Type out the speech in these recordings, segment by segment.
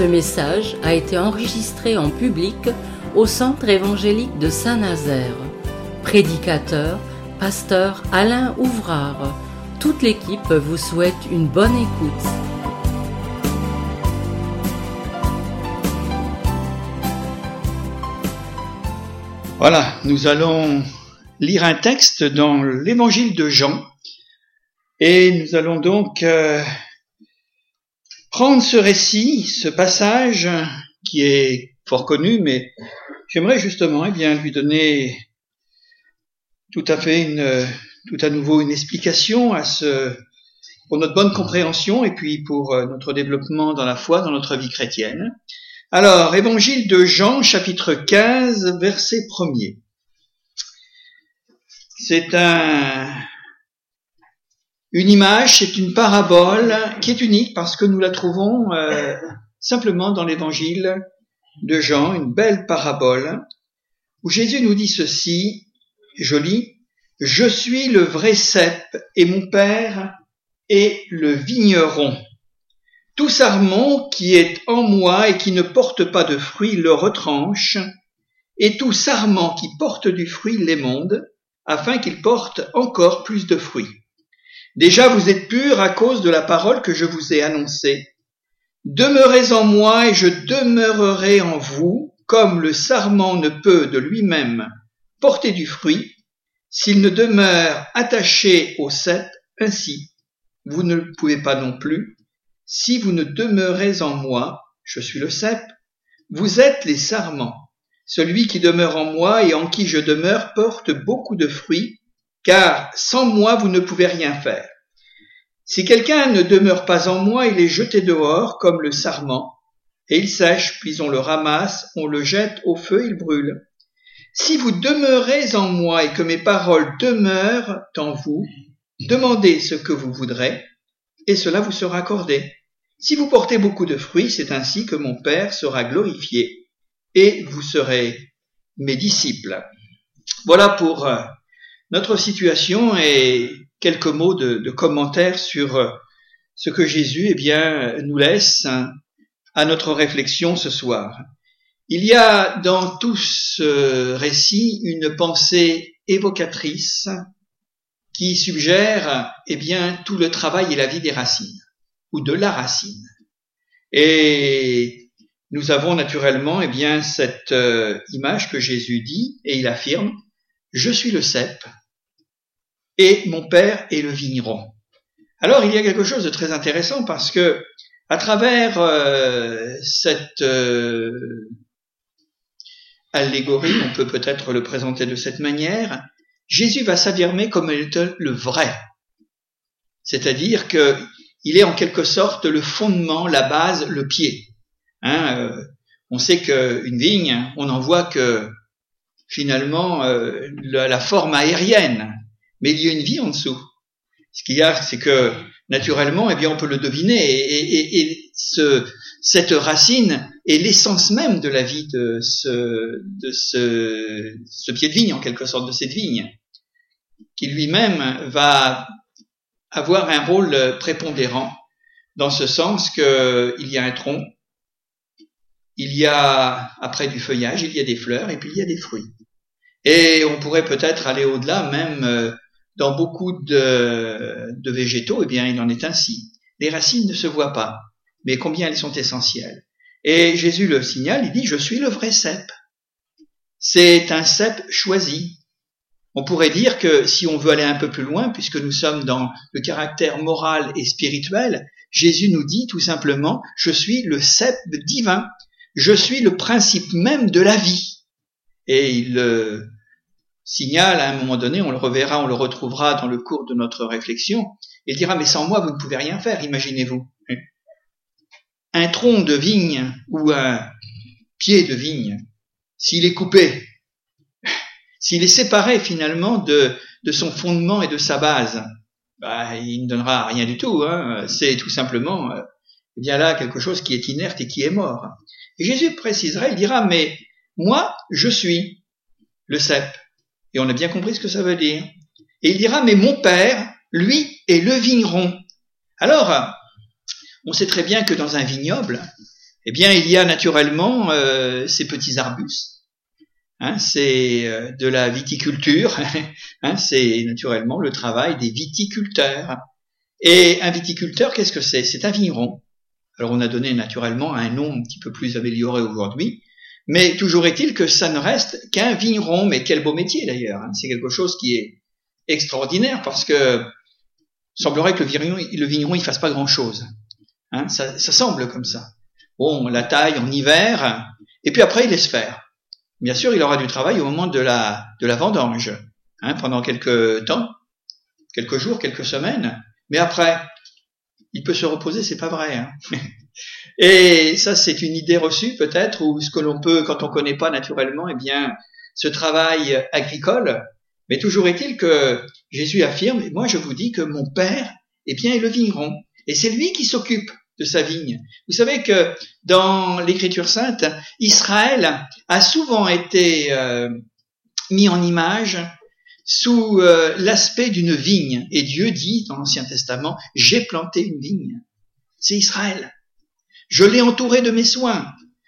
Ce message a été enregistré en public au Centre évangélique de Saint-Nazaire. Prédicateur, pasteur Alain Ouvrard. Toute l'équipe vous souhaite une bonne écoute. Voilà, nous allons lire un texte dans l'évangile de Jean et nous allons donc euh, prendre ce récit, ce passage qui est fort connu, mais j'aimerais justement eh bien, lui donner tout à fait une, tout à nouveau une explication à ce, pour notre bonne compréhension et puis pour euh, notre développement dans la foi, dans notre vie chrétienne. Alors, évangile de Jean, chapitre 15, verset 1er. C'est un, une image, c'est une parabole qui est unique parce que nous la trouvons euh, simplement dans l'évangile de Jean, une belle parabole, où Jésus nous dit ceci, joli, Je suis le vrai cep et mon Père est le vigneron. Tout sarment qui est en moi et qui ne porte pas de fruit le retranche, et tout sarment qui porte du fruit l'émonde, afin qu'il porte encore plus de fruits. Déjà vous êtes purs à cause de la parole que je vous ai annoncée. Demeurez en moi et je demeurerai en vous, comme le sarment ne peut de lui-même porter du fruit, s'il ne demeure attaché au cep, ainsi, vous ne le pouvez pas non plus, si vous ne demeurez en moi, je suis le cep, vous êtes les sarments. Celui qui demeure en moi et en qui je demeure porte beaucoup de fruits, car sans moi vous ne pouvez rien faire. Si quelqu'un ne demeure pas en moi, il est jeté dehors comme le sarment, et il sèche, puis on le ramasse, on le jette au feu, il brûle. Si vous demeurez en moi et que mes paroles demeurent en vous, demandez ce que vous voudrez, et cela vous sera accordé. Si vous portez beaucoup de fruits, c'est ainsi que mon Père sera glorifié, et vous serez mes disciples. Voilà pour euh, notre situation et quelques mots de, de commentaires sur euh, ce que Jésus eh bien, nous laisse hein, à notre réflexion ce soir. Il y a dans tout ce récit une pensée évocatrice qui suggère eh bien, tout le travail et la vie des racines, ou de la racine. Et nous avons naturellement eh bien, cette euh, image que Jésus dit, et il affirme, Je suis le cep, et mon père est le vigneron. Alors il y a quelque chose de très intéressant parce que à travers euh, cette euh, allégorie, on peut peut-être le présenter de cette manière, Jésus va s'affirmer comme le vrai. C'est-à-dire que il est en quelque sorte le fondement, la base, le pied. Hein, euh, on sait qu'une vigne, on n'en voit que finalement la, la, forme aérienne, mais il y a une vie en dessous. Ce qu'il y a, c'est que naturellement, eh bien, on peut le deviner, et, et, et ce, cette racine est l'essence même de la vie de ce, de ce, ce pied de vigne, en quelque sorte, de cette vigne, qui lui-même va avoir un rôle prépondérant, dans ce sens qu'il y a un tronc, il y a après du feuillage, il y a des fleurs, et puis il y a des fruits. Et on pourrait peut-être aller au-delà, même euh, dans beaucoup de, de végétaux, eh bien, il en est ainsi. Les racines ne se voient pas, mais combien elles sont essentielles. Et Jésus le signale, il dit, je suis le vrai cep. C'est un cep choisi. On pourrait dire que si on veut aller un peu plus loin, puisque nous sommes dans le caractère moral et spirituel, Jésus nous dit tout simplement, je suis le cep divin. Je suis le principe même de la vie. Et il signale à un moment donné, on le reverra, on le retrouvera dans le cours de notre réflexion, il dira, mais sans moi, vous ne pouvez rien faire, imaginez-vous. Un tronc de vigne ou un pied de vigne, s'il est coupé, s'il est séparé finalement de, son fondement et de sa base, bah, il ne donnera rien du tout. Hein. C'est tout simplement euh, bien là quelque chose qui est inerte et qui est mort. Jésus précisera, il dira, mais moi, je suis le cep. Et on a bien compris ce que ça veut dire. Et il dira, mais mon père, lui, est le vigneron. Alors, on sait très bien que dans un vignoble, Eh bien, il y a naturellement euh, ces petits arbustes. Hein, c'est euh, de la viticulture. hein, c'est naturellement le travail des viticulteurs. Et un viticulteur, qu'est-ce que c'est? C'est un vigneron. Alors on a donné naturellement un nom un petit peu plus amélioré aujourd'hui, mais toujours est-il que ça ne reste qu'un vigneron. Mais quel beau métier d'ailleurs. Hein. C'est quelque chose qui est extraordinaire parce que semblerait que le vigneron, le vigneron fasse pas grand-chose. Hein, ça, ça semble comme ça. Bon, la taille en hiver, et puis après il laisse faire. Bien sûr, il aura du travail au moment de la, de la vendange, hein, pendant quelques temps, quelques jours, quelques semaines, mais après, il peut se reposer, c'est pas vrai. Hein. Et ça, c'est une idée reçue peut-être, ou ce que l'on peut, quand on connaît pas naturellement, eh bien, ce travail agricole. Mais toujours est-il que Jésus affirme, moi je vous dis que mon Père, eh bien, est le vigneron. Et c'est lui qui s'occupe de sa vigne. Vous savez que dans l'Écriture sainte, Israël a souvent été euh, mis en image sous euh, l'aspect d'une vigne. Et Dieu dit dans l'Ancien Testament, j'ai planté une vigne. C'est Israël. Je l'ai entouré de mes soins.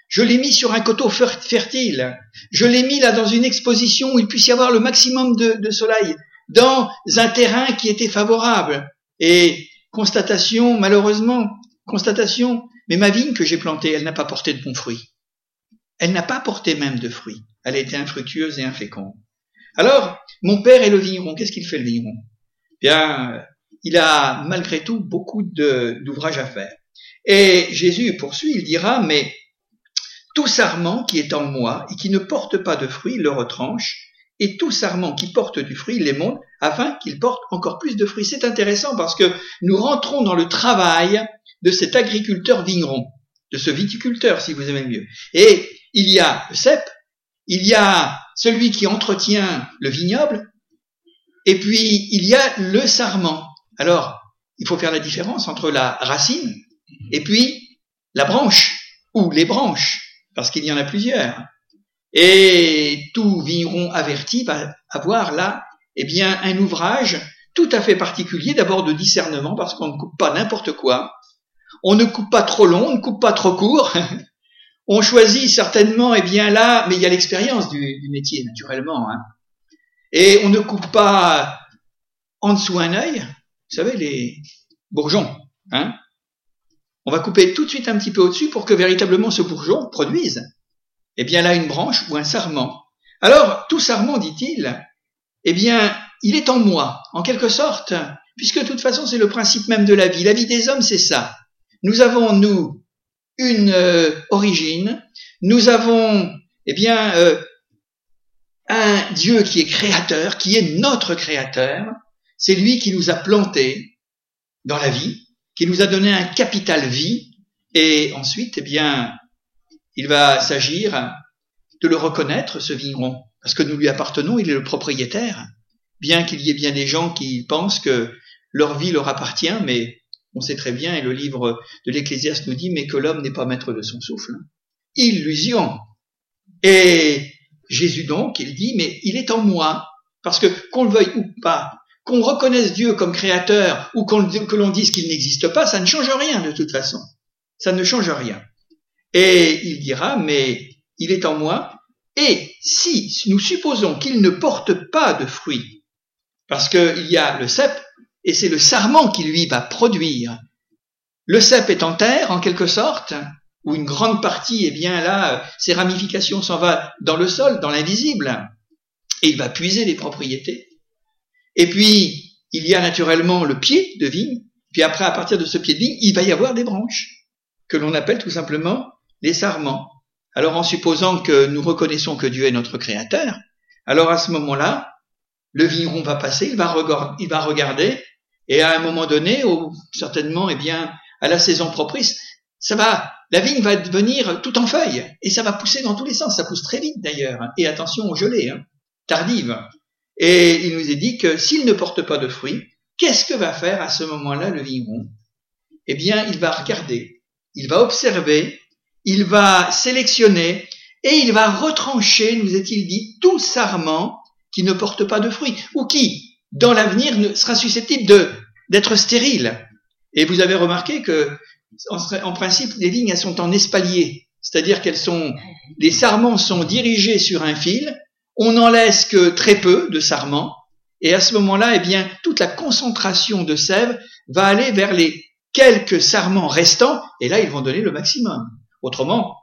Je l'ai mis sur un coteau fertile. Je l'ai mis là dans une exposition où il puisse y avoir le maximum de, soleil, dans un terrain qui était favorable. Et constatation, malheureusement, Constatation, mais ma vigne que j'ai plantée, elle n'a pas porté de bons fruits. Elle n'a pas porté même de fruits. Elle a été infructueuse et inféconde. Alors, mon père est le vigneron. Qu'est-ce qu'il fait le vigneron? Bien, il a malgré tout beaucoup d'ouvrages à faire. Et Jésus poursuit, il dira, mais tout sarment qui est en moi et qui ne porte pas de fruits, le retranche, et tout sarment qui porte du fruit, les monte, afin qu'il porte encore plus de fruits. C'est intéressant parce que nous rentrons dans le travail de cet agriculteur vigneron, de ce viticulteur, si vous aimez mieux. Et il y a le cep, il y a celui qui entretient le vignoble, et puis il y a le sarment. Alors, il faut faire la différence entre la racine et puis la branche, ou les branches, parce qu'il y en a plusieurs. Et tout vigneron averti va avoir là, eh bien, un ouvrage tout à fait particulier, d'abord de discernement, parce qu'on ne coupe pas n'importe quoi, on ne coupe pas trop long, on ne coupe pas trop court. on choisit certainement, eh bien là, mais il y a l'expérience du, métier, naturellement. Hein. Et on ne coupe pas en dessous un œil. Vous savez, les bourgeons. Hein. on va couper tout de suite un petit peu au-dessus pour que véritablement ce bourgeon produise. Eh bien là, une branche ou un sarment. Alors, tout sarment, dit-il, eh bien, il est en moi, en quelque sorte, puisque de toute façon, c'est le principe même de la vie. La vie des hommes, c'est ça. Nous avons, nous, une euh, origine, nous avons, eh bien, euh, un Dieu qui est créateur, qui est notre créateur, c'est lui qui nous a plantés dans la vie, qui nous a donné un capital vie, et ensuite, eh bien, il va s'agir de le reconnaître, ce vigneron, parce que nous lui appartenons, il est le propriétaire, bien qu'il y ait bien des gens qui pensent que leur vie leur appartient, mais on sait très bien, et le livre de l'Ecclésiaste nous dit, mais que l'homme n'est pas maître de son souffle. Illusion. Et Jésus donc, il dit, mais il est en moi, parce que qu'on le veuille ou pas, qu'on reconnaisse Dieu comme créateur ou que l'on dise qu'il n'existe pas, ça ne change rien de toute façon. Ça ne change rien. Et il dira, mais il est en moi, et si nous supposons qu'il ne porte pas de fruits, parce qu'il y a le cep, et c'est le sarment qui lui va produire. Le cep est en terre, en quelque sorte, où une grande partie, eh bien là, ses ramifications s'en va dans le sol, dans l'invisible, et il va puiser les propriétés. Et puis, il y a naturellement le pied de vigne, puis après, à partir de ce pied de vigne, il va y avoir des branches, que l'on appelle tout simplement les sarments. Alors, en supposant que nous reconnaissons que Dieu est notre créateur, alors à ce moment-là, le vigneron va passer, il va regarder, et à un moment donné, certainement, eh bien, à la saison propice, ça va, la vigne va devenir tout en feuilles. Et ça va pousser dans tous les sens. Ça pousse très vite d'ailleurs. Et attention aux gelées, hein, tardives. Et il nous est dit que s'il ne porte pas de fruits, qu'est-ce que va faire à ce moment-là le vigneron? Eh bien, il va regarder, il va observer, il va sélectionner. Et il va retrancher, nous est-il dit, tout sarment qui ne porte pas de fruits. Ou qui, dans l'avenir, sera susceptible d'être stérile. Et vous avez remarqué que en, principe, les vignes, elles sont en espalier. C'est-à-dire qu'elles sont, les sarments sont dirigés sur un fil. On n'en laisse que très peu de sarments. Et à ce moment-là, eh bien, toute la concentration de sève va aller vers les quelques sarments restants. Et là, ils vont donner le maximum. Autrement,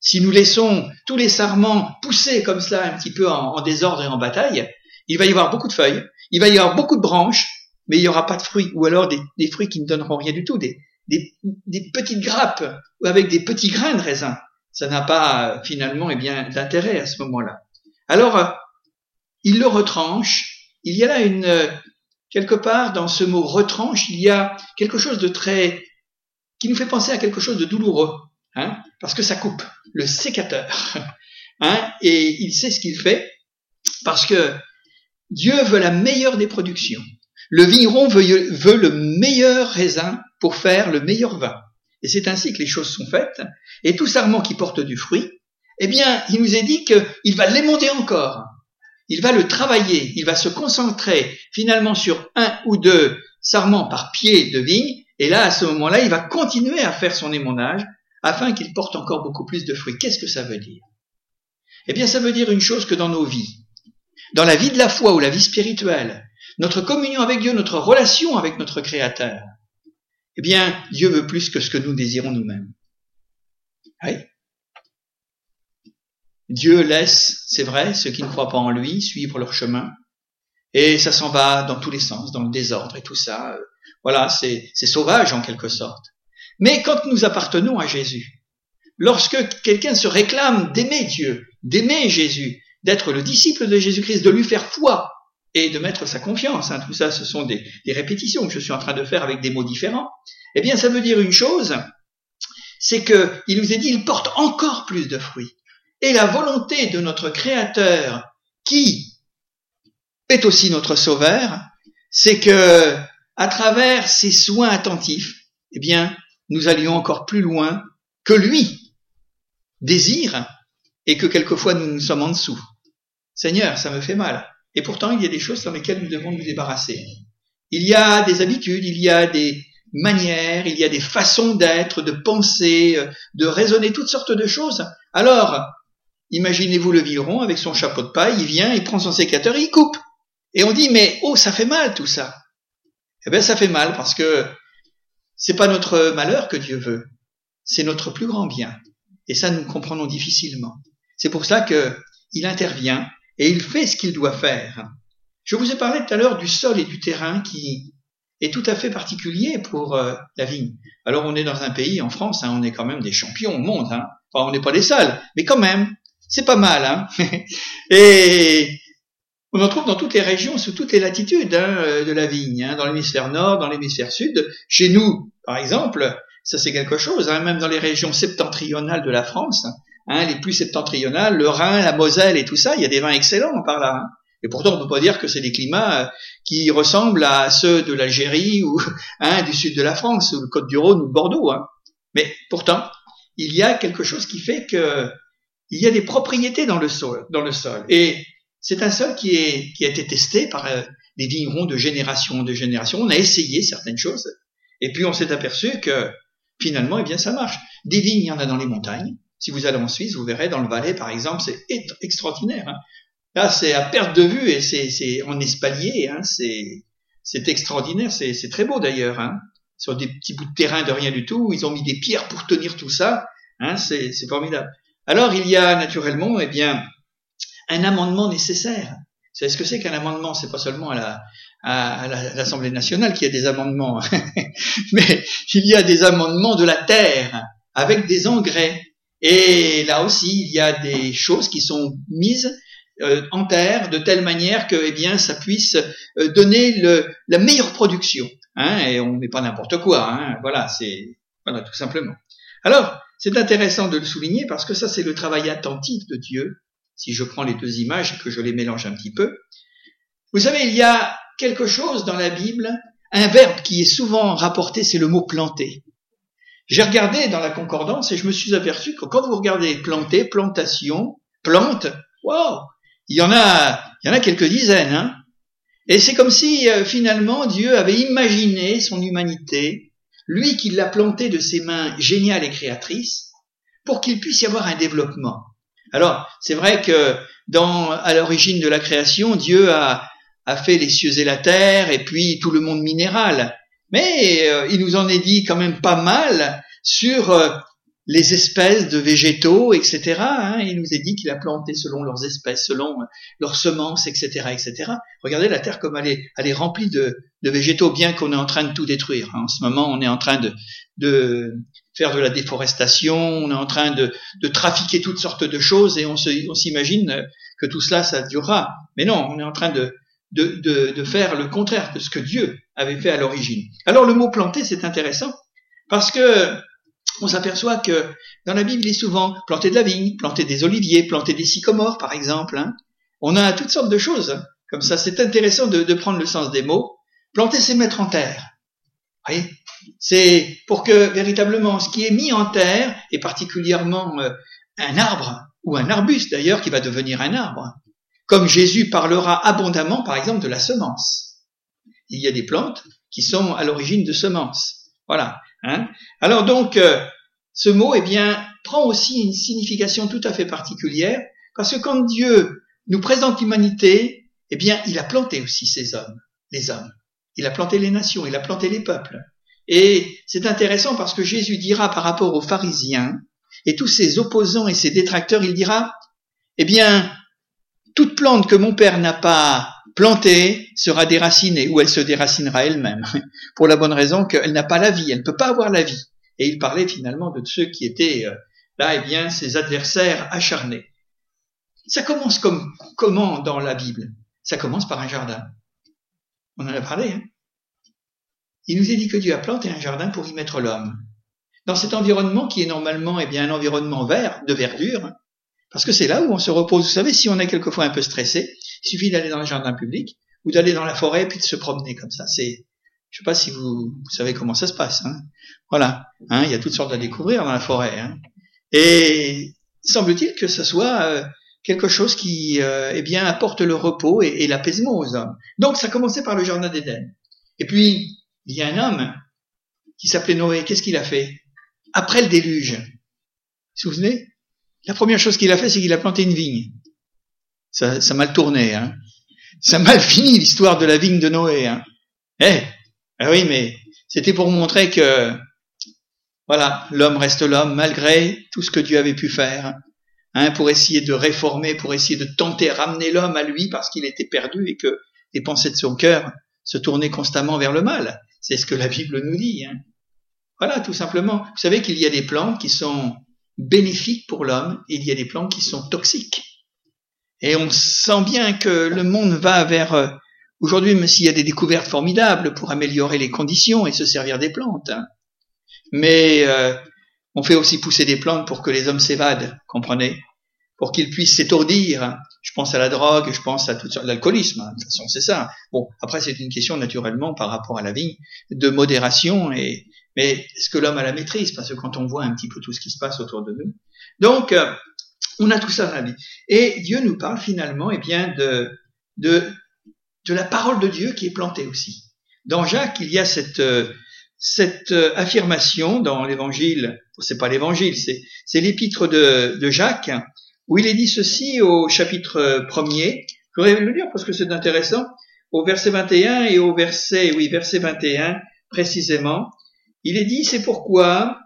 si nous laissons tous les sarments pousser comme cela un petit peu en, désordre et en bataille, il va y avoir beaucoup de feuilles, il va y avoir beaucoup de branches, mais il n'y aura pas de fruits, ou alors des, fruits qui ne donneront rien du tout, des, des, petites grappes avec des petits grains de raisin. Ça n'a pas finalement eh bien d'intérêt à ce moment-là. Alors, euh, il le retranche. Il y a là une quelque part dans ce mot retranche, il y a quelque chose de très qui nous fait penser à quelque chose de douloureux, hein, parce que ça coupe le sécateur, hein, et il sait ce qu'il fait parce que Dieu veut la meilleure des productions. Le vigneron veut, le meilleur raisin pour faire le meilleur vin. Et c'est ainsi que les choses sont faites. Et tout sarment qui porte du fruit, eh bien, il nous est dit qu'il va l'émonder encore. Il va le travailler. Il va se concentrer finalement sur un ou deux sarments par pied de vigne. Et là, à ce moment-là, il va continuer à faire son émondage afin qu'il porte encore beaucoup plus de fruits. Qu'est-ce que ça veut dire? Eh bien, ça veut dire une chose que dans nos vies, dans la vie de la foi ou la vie spirituelle, notre communion avec Dieu, notre relation avec notre Créateur, eh bien, Dieu veut plus que ce que nous désirons nous-mêmes. Oui. Dieu laisse, c'est vrai, ceux qui ne croient pas en lui suivre leur chemin, et ça s'en va dans tous les sens, dans le désordre et tout ça. Voilà, c'est sauvage en quelque sorte. Mais quand nous appartenons à Jésus, lorsque quelqu'un se réclame d'aimer Dieu, d'aimer Jésus, d'être le disciple de Jésus-Christ, de lui faire foi, et de mettre sa confiance. Hein. Tout ça, ce sont des, répétitions que je suis en train de faire avec des mots différents. Eh bien, ça veut dire une chose, c'est que il nous est dit, il porte encore plus de fruits. Et la volonté de notre Créateur, qui est aussi notre Sauveur, c'est que, à travers ses soins attentifs, eh bien, nous allions encore plus loin que lui désire et que quelquefois nous nous sommes en dessous. Seigneur, ça me fait mal. Et pourtant, il y a des choses sur lesquelles nous devons nous débarrasser. Il y a des habitudes, il y a des manières, il y a des façons d'être, de penser, de raisonner, toutes sortes de choses. Alors, imaginez-vous le vigneron avec son chapeau de paille, il vient, il prend son sécateur et il coupe. Et on dit, mais oh, ça fait mal tout ça. Eh bien, ça fait mal parce que c'est pas notre malheur que Dieu veut, c'est notre plus grand bien. Et ça, nous comprenons difficilement. C'est pour cela que il intervient et il fait ce qu'il doit faire. Je vous ai parlé tout à l'heure du sol et du terrain qui est tout à fait particulier pour euh, la vigne. Alors on est dans un pays, en France, hein, on est quand même des champions au monde. Hein. Enfin, on n'est pas les seuls, mais quand même, c'est pas mal. Hein. et on en trouve dans toutes les régions, sous toutes les latitudes euh, de la vigne, dans l'hémisphère nord, dans l'hémisphère sud. Chez nous, par exemple, ça c'est quelque chose, même dans les régions septentrionales de la France, hein, les plus septentrionales, le Rhin, la Moselle et tout ça, il y a des vins excellents par là. Hein. Et pourtant, on ne peut pas dire que c'est des climats euh, qui ressemblent à ceux de l'Algérie ou hein, du sud de la France, ou le Côte-du-Rhône ou Bordeaux. Hein. Mais pourtant, il y a quelque chose qui fait que il y a des propriétés dans le sol. Dans le sol. Et c'est un sol qui, est, qui a été testé par euh, des vignerons de génération en génération. On a essayé certaines choses. Et puis on s'est aperçu que finalement, eh bien, ça marche. Des vignes, il y en a dans les montagnes. Si vous allez en Suisse, vous verrez dans le Valais, par exemple, c'est extraordinaire. Hein. Là, c'est à perte de vue et c'est en espalier. Hein. C'est extraordinaire. C'est très beau d'ailleurs. Hein. Sur des petits bouts de terrain de rien du tout, ils ont mis des pierres pour tenir tout ça. C'est formidable. Alors, il y a naturellement, eh bien, un amendement nécessaire. Savez ce que c'est qu'un amendement? C'est pas seulement à, l'Assemblée nationale qu'il y a des amendements, mais il y a des amendements de la terre avec des engrais. Et là aussi, il y a des choses qui sont mises euh, en terre de telle manière que, eh bien, ça puisse euh, donner la meilleure production. Hein, et on met pas n'importe quoi. Hein, voilà, c'est voilà tout simplement. Alors, c'est intéressant de le souligner parce que ça, c'est le travail attentif de Dieu. Si je prends les deux images et que je les mélange un petit peu, vous savez, il y a quelque chose dans la Bible, un verbe qui est souvent rapporté, c'est le mot planter. J'ai regardé dans la concordance et je me suis aperçu que quand vous regardez planter, plantation, plante, wow, il y en a, il y en a quelques dizaines, hein. Et c'est comme si euh, finalement Dieu avait imaginé son humanité lui qui l'a planté de ses mains géniales et créatrices, pour qu'il puisse y avoir un développement. Alors, c'est vrai que dans, à l'origine de la création, Dieu a fait les cieux et la terre, et puis tout le monde minéral. Mais euh, il nous en est dit quand même pas mal sur euh, les espèces de végétaux, etc. Hein. Il nous est dit qu'il a planté selon leurs espèces, selon leurs semences, etc., etc. Regardez la terre comme elle est, elle est remplie de, de végétaux, bien qu'on est en train de tout détruire. Hein. En ce moment, on est en train de, de faire de la déforestation, on est en train de, de trafiquer toutes sortes de choses et on s'imagine que tout cela, ça durera. Mais non, on est en train de, de, de, de faire le contraire de ce que Dieu avait fait à l'origine. Alors le mot planter, c'est intéressant parce que on s'aperçoit que dans la Bible, il est souvent planter de la vigne, planter des oliviers, planter des sycomores, par exemple. Hein. On a toutes sortes de choses comme ça. C'est intéressant de, prendre le sens des mots. Planter, c'est mettre en terre. Oui, c'est pour que véritablement ce qui est mis en terre, et particulièrement euh, un arbre ou un arbuste d'ailleurs qui va devenir un arbre, comme Jésus parlera abondamment, par exemple, de la semence. Il y a des plantes qui sont à l'origine de semences. Voilà. Hein Alors donc, euh, ce mot, eh bien, prend aussi une signification tout à fait particulière, parce que quand Dieu nous présente l'humanité, eh bien, il a planté aussi ces hommes, les hommes. Il a planté les nations, il a planté les peuples. Et c'est intéressant parce que Jésus dira par rapport aux pharisiens et tous ses opposants et ses détracteurs, il dira, eh bien, toute plante que mon Père n'a pas plantée sera déracinée, ou elle se déracinera elle-même, pour la bonne raison qu'elle n'a pas la vie, elle ne peut pas avoir la vie. Et il parlait finalement de ceux qui étaient euh, là, eh bien, ses adversaires acharnés. Ça commence comme comment dans la Bible? Ça commence par un jardin. On en a parlé. Hein il nous est dit que Dieu a planté un jardin pour y mettre l'homme. Dans cet environnement qui est normalement eh bien, un environnement vert, de verdure, parce que c'est là où on se repose. Vous savez, si on est quelquefois un peu stressé, il suffit d'aller dans le jardin public ou d'aller dans la forêt puis de se promener comme ça. C'est, je sais pas si vous, savez comment ça se passe. Hein. Voilà, hein, il y a toutes sortes à découvrir dans la forêt. Hein. Et semble-t-il que ce soit euh, quelque chose qui, euh, eh bien, apporte le repos et, et l'apaisement aux hommes. Donc, ça commençait par le jardin d'Éden. Et puis, il y a un homme qui s'appelait Noé. Qu'est-ce qu'il a fait? Après le déluge, vous vous souvenez? La première chose qu'il a fait, c'est qu'il a planté une vigne. Ça, ça mal tourné, hein. Ça mal fini l'histoire de la vigne de Noé, hein. Eh, ah oui, mais c'était pour montrer que, voilà, l'homme reste l'homme malgré tout ce que Dieu avait pu faire, hein, pour essayer de réformer, pour essayer de tenter ramener l'homme à lui parce qu'il était perdu et que les pensées de son cœur se tournaient constamment vers le mal. C'est ce que la Bible nous dit. Hein. Voilà, tout simplement. Vous savez qu'il y a des plantes qui sont bénéfiques pour l'homme il y a des plantes qui sont toxiques. Et on sent bien que le monde va vers euh, aujourd'hui, même s'il y a des découvertes formidables pour améliorer les conditions et se servir des plantes. Hein. Mais euh, on fait aussi pousser des plantes pour que les hommes s'évadent, comprenez? Pour qu'ils puissent s'étourdir. Je pense à la drogue, je pense à tout l'alcoolisme. Hein. De toute façon, c'est ça. Bon, après, c'est une question naturellement par rapport à la vie de modération et mais est-ce que l'homme a la maîtrise Parce que quand on voit un petit peu tout ce qui se passe autour de nous. Donc, euh, on a tout ça dans la vie. Et Dieu nous parle finalement eh bien, de, de, de la parole de Dieu qui est plantée aussi. Dans Jacques, il y a cette, euh, cette euh, affirmation dans l'évangile, c'est pas l'évangile, c'est, c'est l'épître de, de Jacques, où il est dit ceci au chapitre premier. Je voudrais le lire parce que c'est intéressant. Au verset 21 et au verset, oui, verset 21 précisément. Il est dit, c'est pourquoi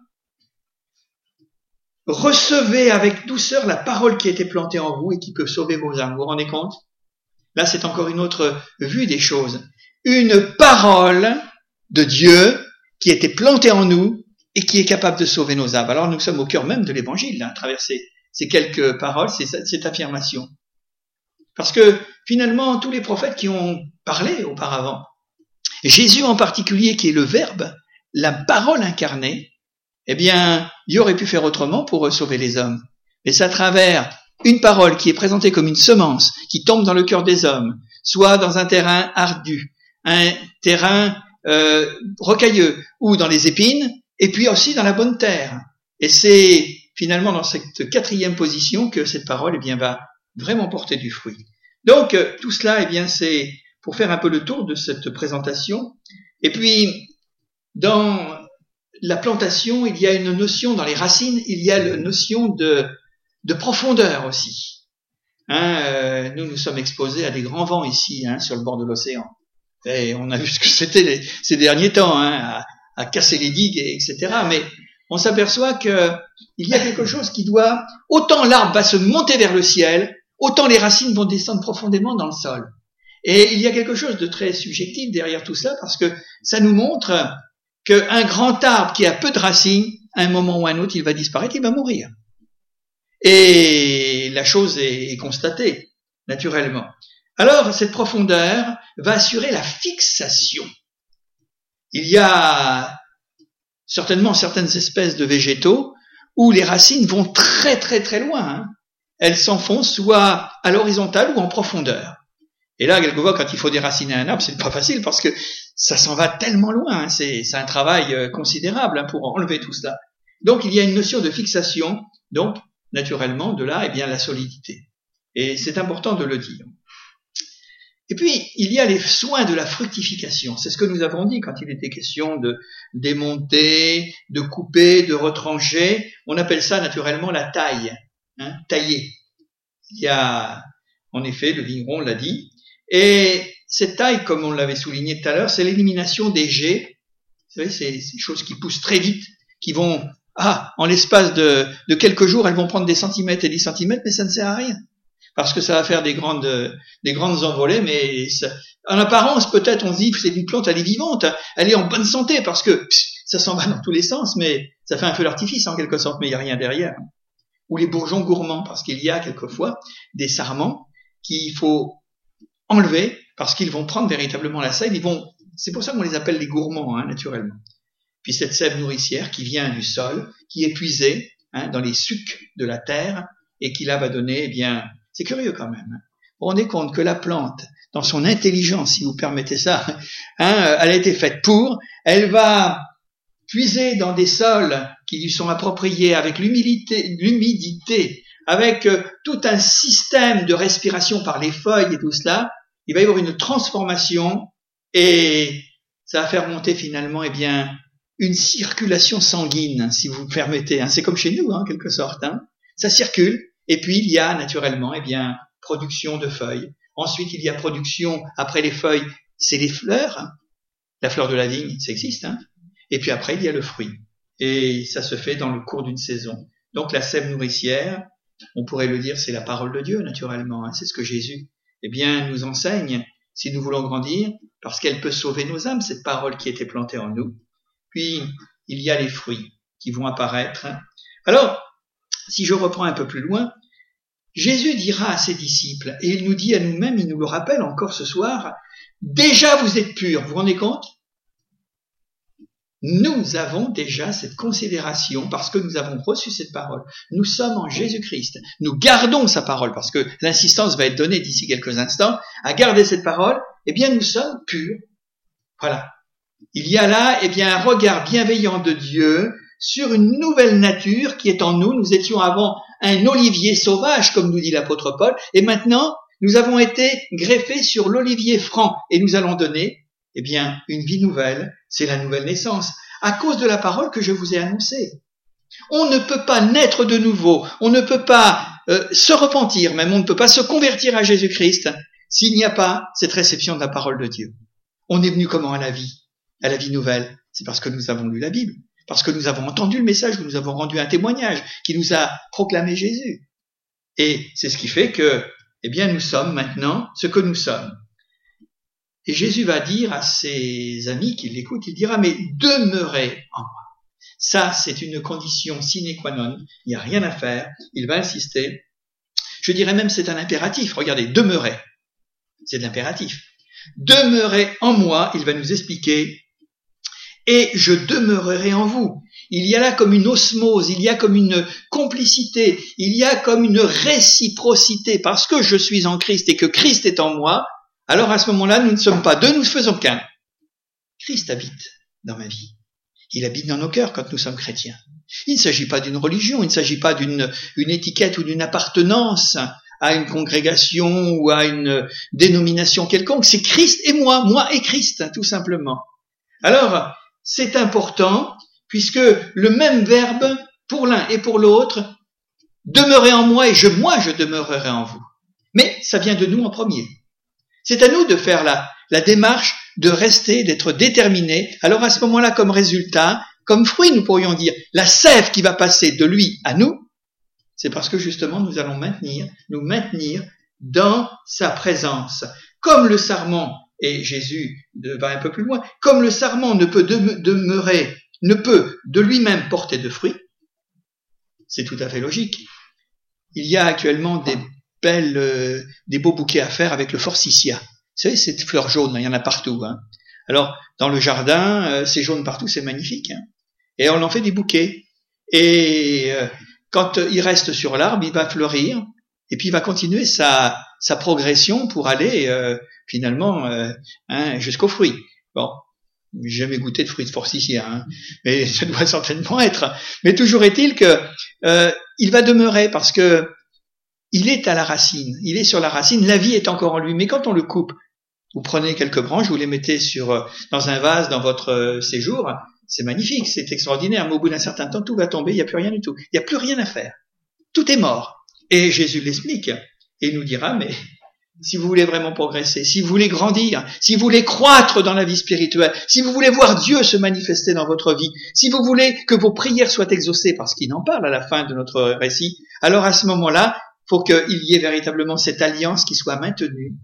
recevez avec douceur la parole qui a été plantée en vous et qui peut sauver vos âmes. Vous vous rendez compte? Là, c'est encore une autre vue des choses. Une parole de Dieu qui a été plantée en nous et qui est capable de sauver nos âmes. Alors nous sommes au cœur même de l'évangile, hein, à travers ces, quelques paroles, cette affirmation. Parce que finalement, tous les prophètes qui ont parlé auparavant, Jésus en particulier, qui est le Verbe, la parole incarnée, eh bien, Dieu aurait pu faire autrement pour sauver les hommes. Mais c'est à travers une parole qui est présentée comme une semence qui tombe dans le cœur des hommes, soit dans un terrain ardu, un terrain euh, rocailleux ou dans les épines, et puis aussi dans la bonne terre. Et c'est finalement dans cette quatrième position que cette parole eh bien, va vraiment porter du fruit. Donc euh, tout cela, eh bien, c'est pour faire un peu le tour de cette présentation. Et puis dans la plantation, il y a une notion dans les racines, il y a une notion de, de profondeur aussi. Hein, euh, nous, nous sommes exposés à des grands vents ici, hein, sur le bord de l'océan. Et on a vu ce que c'était ces derniers temps, hein, à, casser les digues, etc. Mais on s'aperçoit que il y a quelque chose qui doit, autant l'arbre va se monter vers le ciel, autant les racines vont descendre profondément dans le sol. Et il y a quelque chose de très subjectif derrière tout cela parce que ça nous montre qu'un grand arbre qui a peu de racines, à un moment ou à un autre, il va disparaître, il va mourir. Et la chose est, constatée, naturellement. Alors, cette profondeur va assurer la fixation. Il y a certainement certaines espèces de végétaux où les racines vont très très très loin. Hein. Elles s'enfoncent soit à l'horizontale ou en profondeur. Et là, quelquefois, quand il faut déraciner un arbre, c'est pas facile parce que ça s'en va tellement loin. Hein. C'est un travail euh, considérable hein, pour enlever tout cela. Donc, il y a une notion de fixation. Donc, naturellement, de là, eh bien, la solidité. Et c'est important de le dire. Et puis, il y a les soins de la fructification. C'est ce que nous avons dit quand il était question de démonter, de couper, de retrancher. On appelle ça naturellement la taille, hein, tailler. Il y a, en effet, le vigneron l'a dit, et cette taille, comme on l'avait souligné tout à l'heure, c'est l'élimination des jets. Vous savez, c'est ces choses qui poussent très vite, qui vont, ah, en l'espace de, de, quelques jours, elles vont prendre des centimètres et des centimètres, mais ça ne sert à rien. Parce que ça va faire des grandes, des grandes envolées, mais en apparence, peut-être, on se dit, c'est une plante, elle est vivante, elle est en bonne santé, parce que ça s'en va dans tous les sens, mais ça fait un feu d'artifice en quelque sorte, mais il n'y a rien derrière. Ou les bourgeons gourmands, parce qu'il y a quelquefois des sarments qu'il faut enlever parce qu'ils vont prendre véritablement la sève. Ils vont, c'est pour ça qu'on les appelle les gourmands, hein, naturellement. Puis cette sève nourricière qui vient du sol, qui est puisée hein, dans les sucs de la terre et qui là va donner, eh bien, c'est curieux quand même. Hein. Vous rendez compte que la plante, dans son intelligence, si vous permettez ça, hein, elle a été faite pour, elle va puiser dans des sols qui lui sont appropriés avec l'humidité, l'humidité, avec euh, tout un système de respiration par les feuilles et tout cela, il va y avoir une transformation et ça va faire monter finalement, eh bien, une circulation sanguine, si vous me permettez. Hein. C'est comme chez nous, hein, en quelque sorte. Hein. Ça circule et puis il y a naturellement, eh bien, production de feuilles. Ensuite, il y a production après les feuilles, c'est les fleurs. Hein. La fleur de la vigne, ça existe. Hein. Et puis après, il y a le fruit. Et ça se fait dans le cours d'une saison. Donc la sève nourricière, on pourrait le dire, c'est la parole de Dieu, naturellement. Hein. C'est ce que Jésus eh bien, nous enseigne si nous voulons grandir, parce qu'elle peut sauver nos âmes, cette parole qui était plantée en nous. Puis, il y a les fruits qui vont apparaître. Alors, si je reprends un peu plus loin, Jésus dira à ses disciples, et il nous dit à nous-mêmes, il nous le rappelle encore ce soir, déjà vous êtes purs, vous vous rendez compte? Nous avons déjà cette considération parce que nous avons reçu cette parole. Nous sommes en Jésus-Christ. Nous gardons sa parole parce que l'insistance va être donnée d'ici quelques instants à garder cette parole. Eh bien, nous sommes purs. Voilà. Il y a là, eh bien, un regard bienveillant de Dieu sur une nouvelle nature qui est en nous. Nous étions avant un olivier sauvage, comme nous dit l'apôtre Paul, et maintenant, nous avons été greffés sur l'olivier franc et nous allons donner eh bien, une vie nouvelle, c'est la nouvelle naissance, à cause de la parole que je vous ai annoncée. On ne peut pas naître de nouveau, on ne peut pas euh, se repentir, même on ne peut pas se convertir à Jésus-Christ s'il n'y a pas cette réception de la parole de Dieu. On est venu comment à la vie? À la vie nouvelle C'est parce que nous avons lu la Bible, parce que nous avons entendu le message, que nous avons rendu un témoignage qui nous a proclamé Jésus. Et c'est ce qui fait que, eh bien, nous sommes maintenant ce que nous sommes. Et Jésus va dire à ses amis qui l'écoutent, il dira, mais demeurez en moi. Ça, c'est une condition sine qua non. Il n'y a rien à faire. Il va insister. Je dirais même c'est un impératif. Regardez, demeurez. C'est de l'impératif. Demeurez en moi, il va nous expliquer, et je demeurerai en vous. Il y a là comme une osmose, il y a comme une complicité, il y a comme une réciprocité, parce que je suis en Christ et que Christ est en moi, alors à ce moment-là, nous ne sommes pas deux, nous ne faisons qu'un. Christ habite dans ma vie. Il habite dans nos cœurs quand nous sommes chrétiens. Il ne s'agit pas d'une religion, il ne s'agit pas d'une étiquette ou d'une appartenance à une congrégation ou à une dénomination quelconque. C'est Christ et moi, moi et Christ, tout simplement. Alors, c'est important puisque le même verbe pour l'un et pour l'autre, demeurez en moi et je, moi, je demeurerai en vous. Mais ça vient de nous en premier. C'est à nous de faire la, démarche de rester, d'être déterminé. Alors à ce moment-là, comme résultat, comme fruit, nous pourrions dire, la sève qui va passer de lui à nous, c'est parce que justement nous allons maintenir, nous maintenir dans sa présence. Comme le sarment, et Jésus va un peu plus loin, comme le sarment ne peut demeurer, ne peut de lui-même porter de fruits, c'est tout à fait logique. Il y a actuellement des belles, euh, des beaux bouquets à faire avec le forsythia. Vous savez, cette fleur jaune, il y en a partout. Hein. Alors, dans le jardin, euh, c'est jaune partout, c'est magnifique. Hein. Et on en fait des bouquets. Et euh, quand il reste sur l'arbre, il va fleurir, et puis il va continuer sa, sa progression pour aller euh, finalement euh, hein, jusqu'au fruit. Bon, j'ai jamais goûté de fruits de forsythia, hein, mais ça doit certainement être. Mais toujours est-il que euh, il va demeurer parce que il est à la racine, il est sur la racine, la vie est encore en lui. Mais quand on le coupe, vous prenez quelques branches, vous les mettez sur dans un vase dans votre séjour, c'est magnifique, c'est extraordinaire. Mais au bout d'un certain temps, tout va tomber, il n'y a plus rien du tout, il n'y a plus rien à faire, tout est mort. Et Jésus l'explique et il nous dira, mais si vous voulez vraiment progresser, si vous voulez grandir, si vous voulez croître dans la vie spirituelle, si vous voulez voir Dieu se manifester dans votre vie, si vous voulez que vos prières soient exaucées, parce qu'il en parle à la fin de notre récit, alors à ce moment-là, faut qu'il y ait véritablement cette alliance qui soit maintenue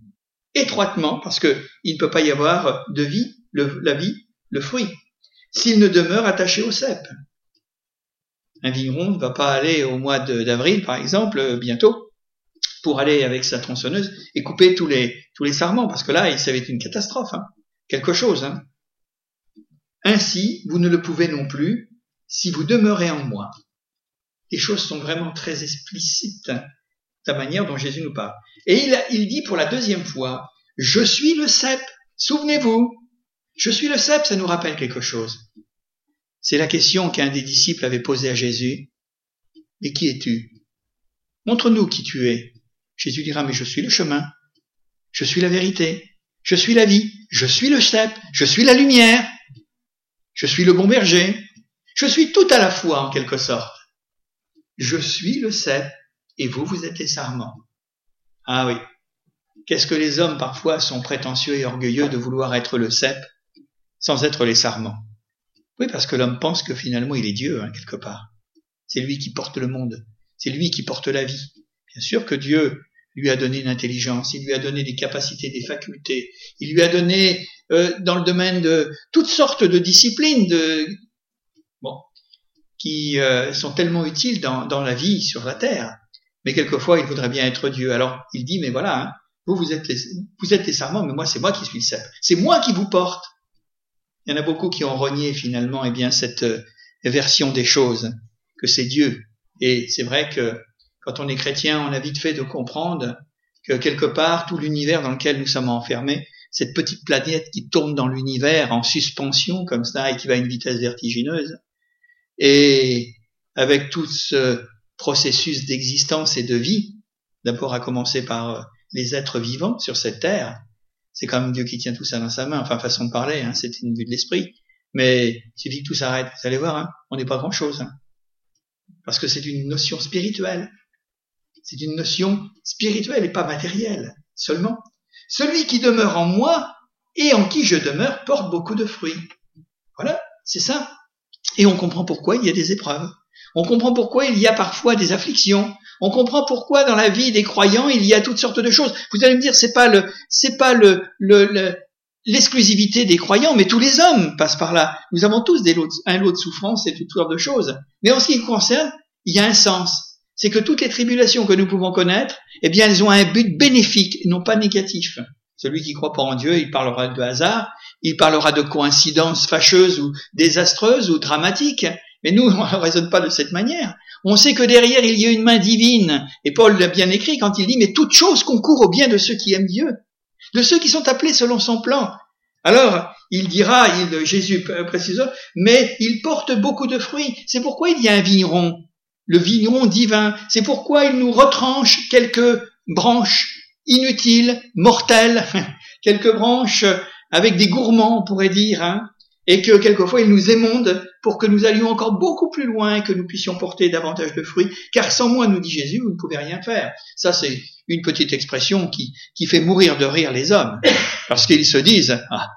étroitement, parce qu'il ne peut pas y avoir de vie, la vie, le fruit, s'il ne demeure attaché au cep. Un vigneron ne va pas aller au mois d'avril, par exemple, euh, bientôt, pour aller avec sa tronçonneuse et couper tous les, tous les sarments, parce que là, ça va être une catastrophe, hein. quelque chose. Hein. Ainsi, vous ne le pouvez non plus si vous demeurez en moi. Les choses sont vraiment très explicites, hein, la manière dont Jésus nous parle. Et il, dit pour la deuxième fois, je suis le cep. Souvenez-vous, je suis le cep, ça nous rappelle quelque chose. C'est la question qu'un des disciples avait posée à Jésus. Mais qui es-tu? Montre-nous qui tu es. Jésus dira, mais je suis le chemin, je suis la vérité, je suis la vie, je suis le cep, je suis la lumière, je suis le bon berger, je suis tout à la fois en quelque sorte. Je suis le cep et vous, vous êtes les sarments. Ah oui. Qu'est-ce que les hommes parfois sont prétentieux et orgueilleux de vouloir être le cep sans être les sarments? Oui, parce que l'homme pense que finalement il est Dieu, hein, quelque part. C'est lui qui porte le monde. C'est lui qui porte la vie. Bien sûr que Dieu lui a donné une intelligence, il lui a donné des capacités, des facultés, il lui a donné euh, dans le domaine de toutes sortes de disciplines de, bon, qui euh, sont tellement utiles dans, dans, la vie sur la terre. Mais quelquefois, il voudrait bien être Dieu. Alors, il dit, mais voilà, hein, vous, vous êtes, les, vous êtes les serments, mais moi, c'est moi qui suis le cep. C'est moi qui vous porte. Il y en a beaucoup qui ont renié finalement eh bien cette euh, version des choses, que c'est Dieu. Et c'est vrai que quand on est chrétien, on a vite fait de comprendre que quelque part, tout l'univers dans lequel nous sommes enfermés, cette petite planète qui tourne dans l'univers en suspension comme ça et qui va à une vitesse vertigineuse, et avec tout ce processus d'existence et de vie, d'abord à commencer par euh, les êtres vivants sur cette terre, c'est quand même Dieu qui tient tout ça dans sa main. Enfin, façon de parler, hein, c'est une vue de l'esprit. Mais il suffit que tout s'arrête. Vous allez voir, hein, on n'est pas grand-chose. Hein. Parce que c'est une notion spirituelle. C'est une notion spirituelle et pas matérielle seulement. Celui qui demeure en moi et en qui je demeure porte beaucoup de fruits. Voilà, c'est ça. Et on comprend pourquoi il y a des épreuves. On comprend pourquoi il y a parfois des afflictions. On comprend pourquoi dans la vie des croyants il y a toutes sortes de choses. Vous allez me dire c'est pas le c'est pas le, l'exclusivité des croyants, mais tous les hommes passent par là. Nous avons tous des un lot de souffrance et toutes sortes de choses. Mais en ce qui concerne, il y a un sens. C'est que toutes les tribulations que nous pouvons connaître, eh bien, elles ont un but bénéfique, non pas négatif. Celui qui croit pas en Dieu, il parlera de hasard, il parlera de coïncidences fâcheuses ou désastreuses ou dramatiques. Mais nous, on ne raisonne pas de cette manière. On sait que derrière, il y a une main divine. Et Paul l'a bien écrit quand il dit, mais toute chose concourt au bien de ceux qui aiment Dieu, de ceux qui sont appelés selon son plan. Alors, il dira, Jésus précise, mais il porte beaucoup de fruits. C'est pourquoi il y a un vigneron, le vigneron divin. C'est pourquoi il nous retranche quelques branches inutiles, mortelles, quelques branches avec des gourmands, on pourrait dire, hein, et que quelquefois il nous émonde pour que nous allions encore beaucoup plus loin et que nous puissions porter davantage de fruits, car sans moi, nous dit Jésus, vous ne pouvez rien faire. Ça, c'est une petite expression qui, qui fait mourir de rire les hommes, parce qu'ils se disent, ah,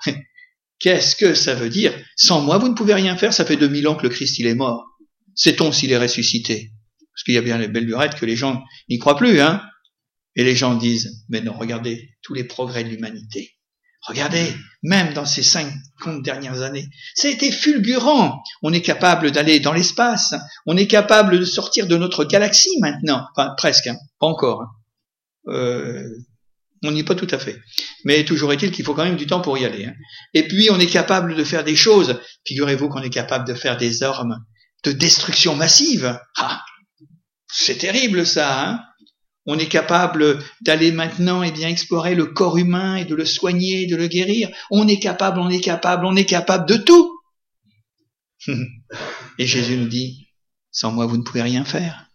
qu'est-ce que ça veut dire? Sans moi, vous ne pouvez rien faire, ça fait 2000 ans que le Christ, il est mort. Sait-on s'il est ressuscité? Parce qu'il y a bien les belles lurettes que les gens n'y croient plus, hein Et les gens disent, mais non, regardez tous les progrès de l'humanité. Regardez, même dans ces cinq dernières années, ça a été fulgurant. On est capable d'aller dans l'espace, on est capable de sortir de notre galaxie maintenant, enfin presque, hein. pas encore. Hein. Euh, on n'y est pas tout à fait. Mais toujours est-il qu'il faut quand même du temps pour y aller. Hein. Et puis on est capable de faire des choses. Figurez-vous qu'on est capable de faire des armes de destruction massive. Ah, c'est terrible ça. Hein on est capable d'aller maintenant et eh bien explorer le corps humain et de le soigner, de le guérir. On est capable, on est capable, on est capable de tout. et Jésus nous dit, sans moi vous ne pouvez rien faire.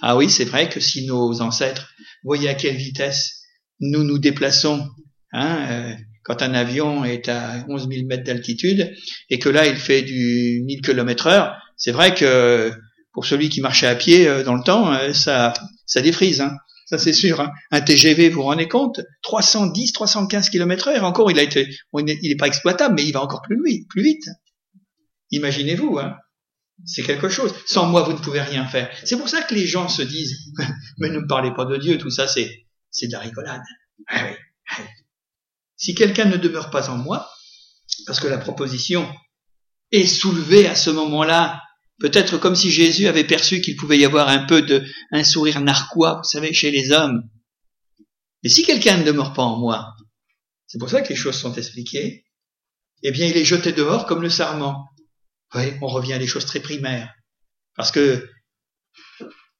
Ah oui, c'est vrai que si nos ancêtres voyaient à quelle vitesse nous nous déplaçons, hein, euh, quand un avion est à 11 000 mètres d'altitude et que là il fait du 1000 km heure, c'est vrai que pour celui qui marchait à pied euh, dans le temps, euh, ça, ça défrise, hein. ça c'est sûr. Hein. Un TGV, vous vous rendez compte? 310, 315 km heure, encore il a été, il n'est pas exploitable, mais il va encore plus vite. Plus vite. Imaginez-vous, hein. c'est quelque chose. Sans moi, vous ne pouvez rien faire. C'est pour ça que les gens se disent, mais ne me parlez pas de Dieu, tout ça c'est, c'est de la rigolade. Ah ah si quelqu'un ne demeure pas en moi, parce que la proposition est soulevée à ce moment-là Peut-être comme si Jésus avait perçu qu'il pouvait y avoir un peu de, un sourire narquois, vous savez, chez les hommes. Mais si quelqu'un ne demeure pas en moi, c'est pour ça que les choses sont expliquées, eh bien, il est jeté dehors comme le sarment. Oui, on revient à des choses très primaires. Parce que,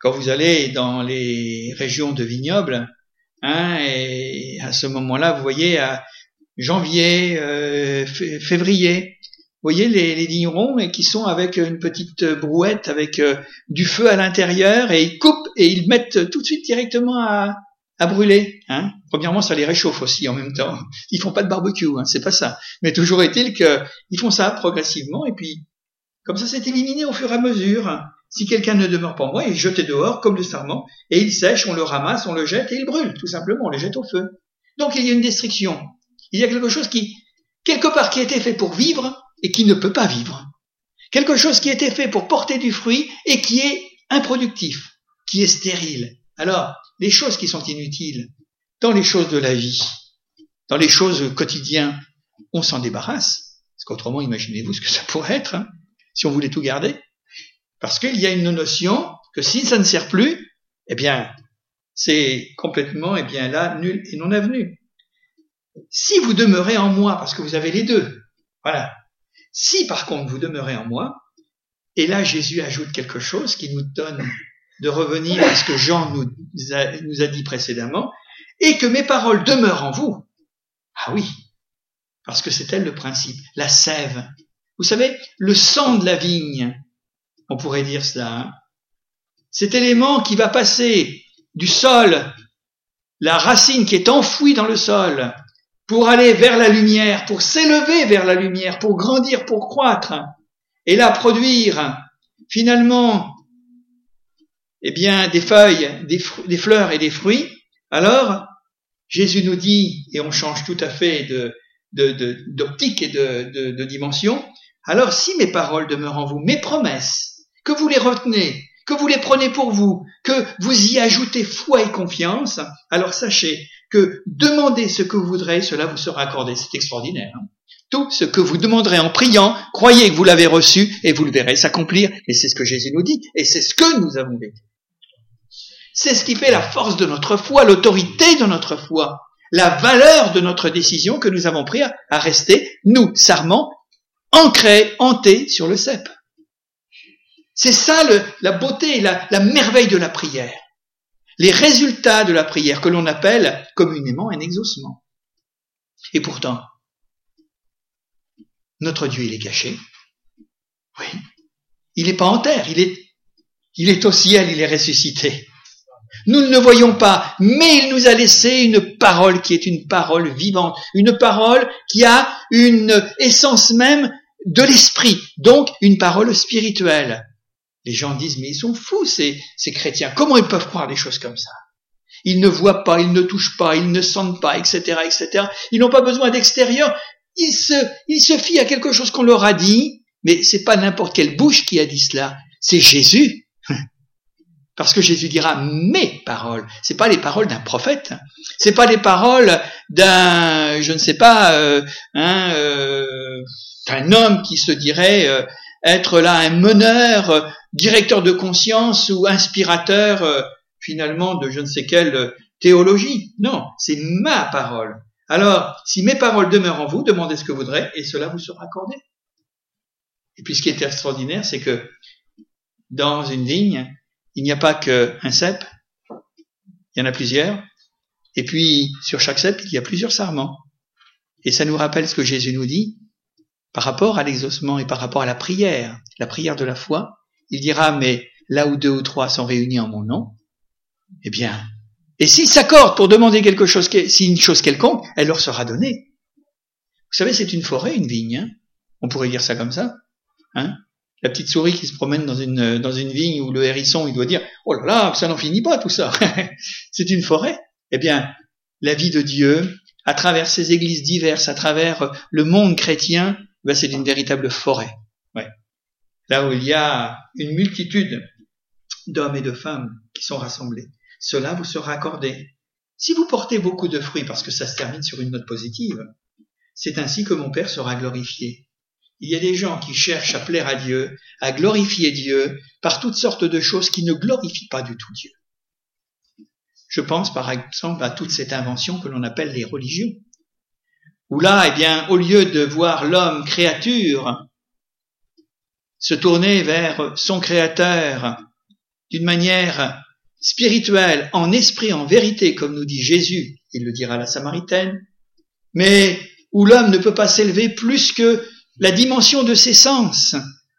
quand vous allez dans les régions de vignobles, hein, et à ce moment-là, vous voyez, à janvier, euh, février, vous voyez les, les vignerons qui sont avec une petite brouette avec euh, du feu à l'intérieur et ils coupent et ils mettent tout de suite directement à, à brûler. Hein. Premièrement, ça les réchauffe aussi en même temps. Ils font pas de barbecue, hein, c'est pas ça. Mais toujours est-il qu'ils font ça progressivement et puis comme ça c'est éliminé au fur et à mesure. Si quelqu'un ne demeure pas en moi, il est jeté dehors comme le sarment et il sèche, on le ramasse, on le jette et il brûle tout simplement, on le jette au feu. Donc il y a une destruction. Il y a quelque chose qui quelque part qui a été fait pour vivre et qui ne peut pas vivre. Quelque chose qui été fait pour porter du fruit et qui est improductif, qui est stérile. Alors, les choses qui sont inutiles, dans les choses de la vie, dans les choses quotidiennes, on s'en débarrasse. Parce qu'autrement, imaginez-vous ce que ça pourrait être, hein, si on voulait tout garder. Parce qu'il y a une notion que si ça ne sert plus, eh bien, c'est complètement, eh bien, là, nul et non avenu. Si vous demeurez en moi, parce que vous avez les deux, voilà, si par contre vous demeurez en moi, et là Jésus ajoute quelque chose qui nous donne de revenir à ce que Jean nous a, dit précédemment, et que mes paroles demeurent en vous. Ah oui, parce que c'est elle le principe, la sève. Vous savez, le sang de la vigne, on pourrait dire cela, hein. cet élément qui va passer du sol, la racine qui est enfouie dans le sol, pour aller vers la lumière, pour s'élever vers la lumière, pour grandir, pour croître, et là produire. Finalement eh bien des feuilles, des, fleurs et des fruits, alors Jésus nous dit, et on change tout à fait de, d'optique et de, dimension, alors si mes paroles demeurent en vous, mes promesses, que vous les retenez, que vous les prenez pour vous, que vous y ajoutez foi et confiance, alors sachez que demandez ce que vous voudrez, cela vous sera accordé. C'est extraordinaire. Hein. Tout ce que vous demanderez en priant, croyez que vous l'avez reçu et vous le verrez s'accomplir. Et c'est ce que Jésus nous dit et c'est ce que nous avons vécu. C'est ce qui fait la force de notre foi, l'autorité de notre foi, la valeur de notre décision que nous avons pris à rester, nous, sarments, ancrés, hantés sur le cep. C'est ça la beauté, la, la merveille de la prière les résultats de la prière que l'on appelle communément un exaucement. Et pourtant, notre Dieu, il est caché. Oui. Il n'est pas en terre, il est, il est au ciel, il est ressuscité. Nous ne le voyons pas, mais il nous a laissé une parole qui est une parole vivante, une parole qui a une essence même de l'esprit, donc une parole spirituelle. Les gens disent, mais ils sont fous, ces, ces chrétiens. Comment ils peuvent croire des choses comme ça? Ils ne voient pas, ils ne touchent pas, ils ne sentent pas, etc., etc. Ils n'ont pas besoin d'extérieur. Ils se, ils se fient à quelque chose qu'on leur a dit, mais c'est pas n'importe quelle bouche qui a dit cela. C'est Jésus. Parce que Jésus dira mes paroles. C'est pas les paroles d'un prophète. C'est pas les paroles d'un, je ne sais pas, euh, hein, euh, d'un homme qui se dirait euh, être là un meneur, directeur de conscience ou inspirateur finalement de je ne sais quelle théologie. Non, c'est ma parole. Alors, si mes paroles demeurent en vous, demandez ce que vous voudrez et cela vous sera accordé. Et puis ce qui est extraordinaire, c'est que dans une vigne, il n'y a pas qu'un cep, il y en a plusieurs, et puis sur chaque cep, il y a plusieurs sarments. Et ça nous rappelle ce que Jésus nous dit par rapport à l'exaucement et par rapport à la prière, la prière de la foi. Il dira, mais là où deux ou trois sont réunis en mon nom, eh bien, et s'ils s'accordent pour demander quelque chose, si une chose quelconque, elle leur sera donnée. Vous savez, c'est une forêt, une vigne. Hein. On pourrait dire ça comme ça. Hein la petite souris qui se promène dans une, dans une vigne où le hérisson, il doit dire, oh là là, ça n'en finit pas tout ça. c'est une forêt. Eh bien, la vie de Dieu, à travers ces églises diverses, à travers le monde chrétien, ben c'est une véritable forêt. Là où il y a une multitude d'hommes et de femmes qui sont rassemblés. Cela vous sera accordé. Si vous portez beaucoup de fruits, parce que ça se termine sur une note positive, c'est ainsi que mon Père sera glorifié. Il y a des gens qui cherchent à plaire à Dieu, à glorifier Dieu par toutes sortes de choses qui ne glorifient pas du tout Dieu. Je pense par exemple à toute cette invention que l'on appelle les religions. Où là, eh bien, au lieu de voir l'homme créature se tourner vers son créateur d'une manière spirituelle, en esprit, en vérité, comme nous dit Jésus, il le dira à la Samaritaine, mais où l'homme ne peut pas s'élever plus que la dimension de ses sens,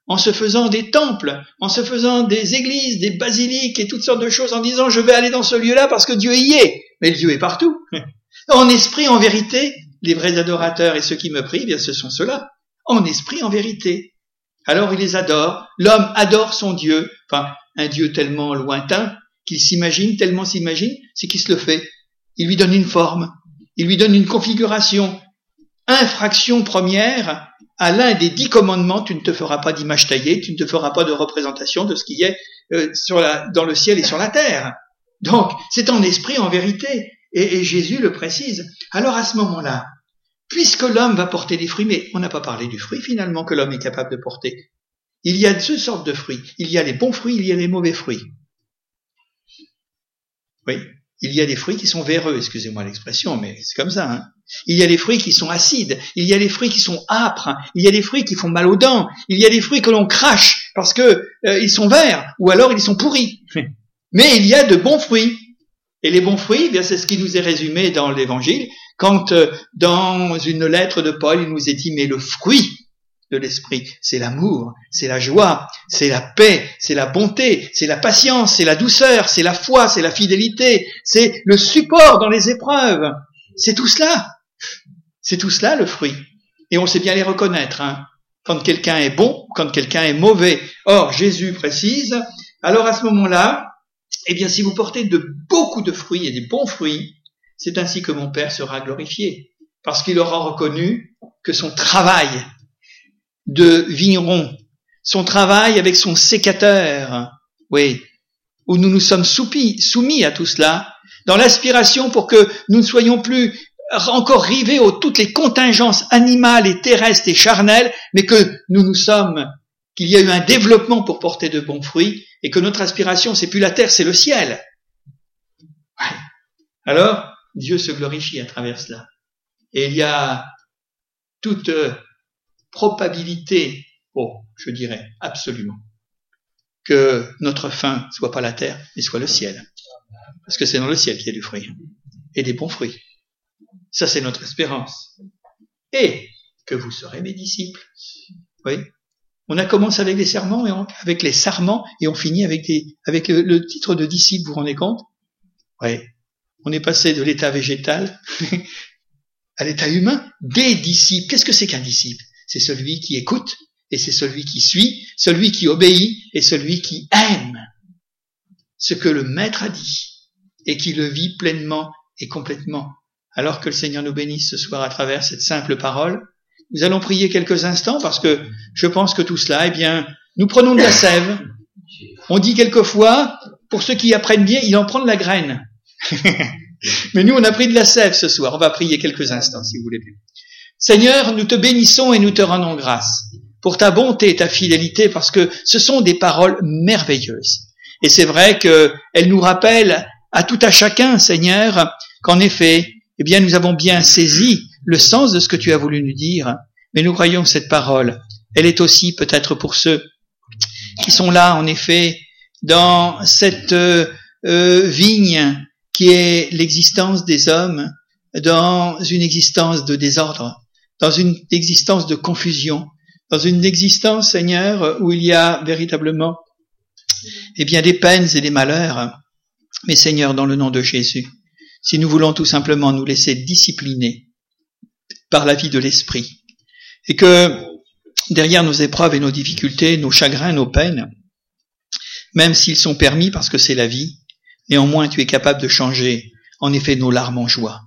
en se faisant des temples, en se faisant des églises, des basiliques et toutes sortes de choses, en disant je vais aller dans ce lieu-là parce que Dieu y est. Mais Dieu est partout. En esprit, en vérité, les vrais adorateurs et ceux qui me prient, bien ce sont ceux-là. En esprit, en vérité. Alors il les adore. L'homme adore son Dieu. Enfin, un Dieu tellement lointain qu'il s'imagine, tellement s'imagine, c'est qu'il se le fait. Il lui donne une forme. Il lui donne une configuration. Infraction première, à l'un des dix commandements, tu ne te feras pas d'image taillée, tu ne te feras pas de représentation de ce qui est euh, dans le ciel et sur la terre. Donc, c'est en esprit, en vérité. Et, et, Jésus le précise. Alors à ce moment-là, puisque l'homme va porter des fruits, mais on n'a pas parlé du fruit finalement que l'homme est capable de porter. Il y a deux sortes de fruits. Il y a les bons fruits, il y a les mauvais fruits. Oui, il y a des fruits qui sont véreux, excusez-moi l'expression, mais c'est comme ça. Hein. Il y a des fruits qui sont acides, il y a des fruits qui sont âpres, il y a des fruits qui font mal aux dents, il y a des fruits que l'on crache parce que euh, ils sont verts ou alors ils sont pourris. Mais il y a de bons fruits. Et les bons fruits, eh bien c'est ce qui nous est résumé dans l'Évangile, quand euh, dans une lettre de Paul, il nous est dit mais le fruit de l'esprit. C'est l'amour, c'est la joie, c'est la paix, c'est la bonté, c'est la patience, c'est la douceur, c'est la foi, c'est la fidélité, c'est le support dans les épreuves. C'est tout cela. C'est tout cela le fruit. Et on sait bien les reconnaître. Hein. Quand quelqu'un est bon, quand quelqu'un est mauvais. Or, Jésus précise, alors à ce moment-là, eh bien, si vous portez de beaucoup de fruits et des bons fruits, c'est ainsi que mon Père sera glorifié. Parce qu'il aura reconnu que son travail de vigneron, son travail avec son sécateur, oui, où nous nous sommes soumis, à tout cela, dans l'aspiration pour que nous ne soyons plus encore rivés aux toutes les contingences animales et terrestres et charnelles, mais que nous nous sommes, qu'il y a eu un développement pour porter de bons fruits, et que notre aspiration, c'est plus la terre, c'est le ciel. Alors, Dieu se glorifie à travers cela. Et il y a toute probabilité, oh, je dirais absolument, que notre fin soit pas la terre, mais soit le ciel. Parce que c'est dans le ciel qu'il y a du fruit. Et des bons fruits. Ça, c'est notre espérance. Et que vous serez mes disciples. Oui. On a commencé avec les serments et avec les sarments et on finit avec, avec le, titre de disciple, vous vous rendez compte? Oui, on est passé de l'état végétal à l'état humain des disciples. Qu'est-ce que c'est qu'un disciple? C'est celui qui écoute et c'est celui qui suit, celui qui obéit et celui qui aime ce que le Maître a dit et qui le vit pleinement et complètement. Alors que le Seigneur nous bénisse ce soir à travers cette simple parole, nous allons prier quelques instants parce que je pense que tout cela, eh bien, nous prenons de la sève. On dit quelquefois, pour ceux qui apprennent bien, il en prend la graine. Mais nous, on a pris de la sève ce soir. On va prier quelques instants, si vous voulez bien. Seigneur, nous te bénissons et nous te rendons grâce pour ta bonté et ta fidélité, parce que ce sont des paroles merveilleuses. Et c'est vrai qu'elles nous rappellent à tout à chacun, Seigneur, qu'en effet, eh bien, nous avons bien saisi le sens de ce que tu as voulu nous dire, mais nous croyons que cette parole, elle est aussi peut-être pour ceux qui sont là, en effet, dans cette euh, euh, vigne qui est l'existence des hommes, dans une existence de désordre, dans une existence de confusion, dans une existence, Seigneur, où il y a véritablement, eh bien, des peines et des malheurs. Mais Seigneur, dans le nom de Jésus, si nous voulons tout simplement nous laisser discipliner par la vie de l'Esprit, et que derrière nos épreuves et nos difficultés, nos chagrins, nos peines, même s'ils sont permis parce que c'est la vie, néanmoins tu es capable de changer en effet nos larmes en joie.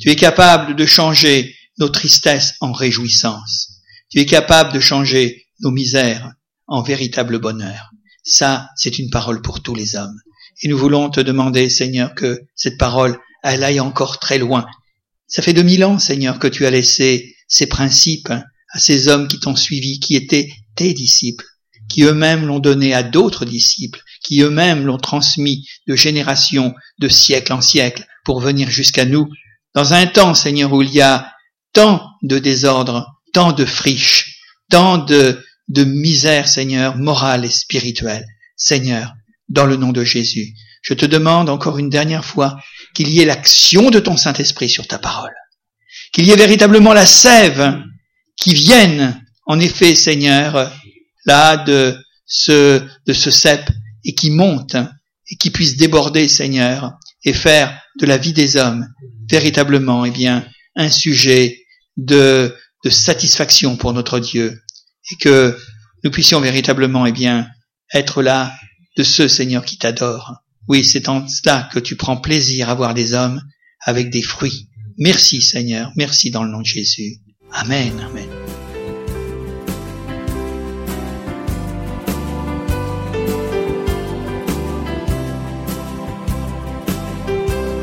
Tu es capable de changer nos tristesses en réjouissance. Tu es capable de changer nos misères en véritable bonheur. Ça, c'est une parole pour tous les hommes. Et nous voulons te demander, Seigneur, que cette parole, elle aille encore très loin. Ça fait deux mille ans, Seigneur, que tu as laissé ces principes à ces hommes qui t'ont suivi, qui étaient tes disciples, qui eux-mêmes l'ont donné à d'autres disciples, qui eux-mêmes l'ont transmis de génération, de siècle en siècle, pour venir jusqu'à nous, dans un temps, Seigneur, où il y a tant de désordre, tant de friches, tant de, de misère, Seigneur, morale et spirituelle. Seigneur, dans le nom de Jésus, je te demande encore une dernière fois qu'il y ait l'action de ton Saint-Esprit sur ta parole, qu'il y ait véritablement la sève qui vienne, en effet, Seigneur, là de ce, de ce cep et qui monte et qui puisse déborder, Seigneur, et faire de la vie des hommes véritablement, eh bien, un sujet de, de satisfaction pour notre Dieu et que nous puissions véritablement, eh bien, être là de ceux, Seigneur, qui t'adorent. Oui, c'est en cela que tu prends plaisir à voir des hommes avec des fruits. Merci, Seigneur. Merci dans le nom de Jésus. Amen. Amen.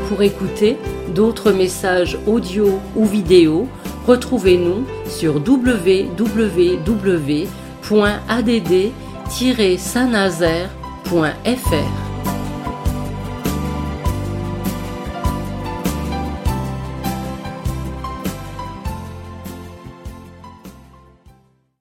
Pour écouter d'autres messages audio ou vidéo, Retrouvez-nous sur www.add-saint-nazaire.fr.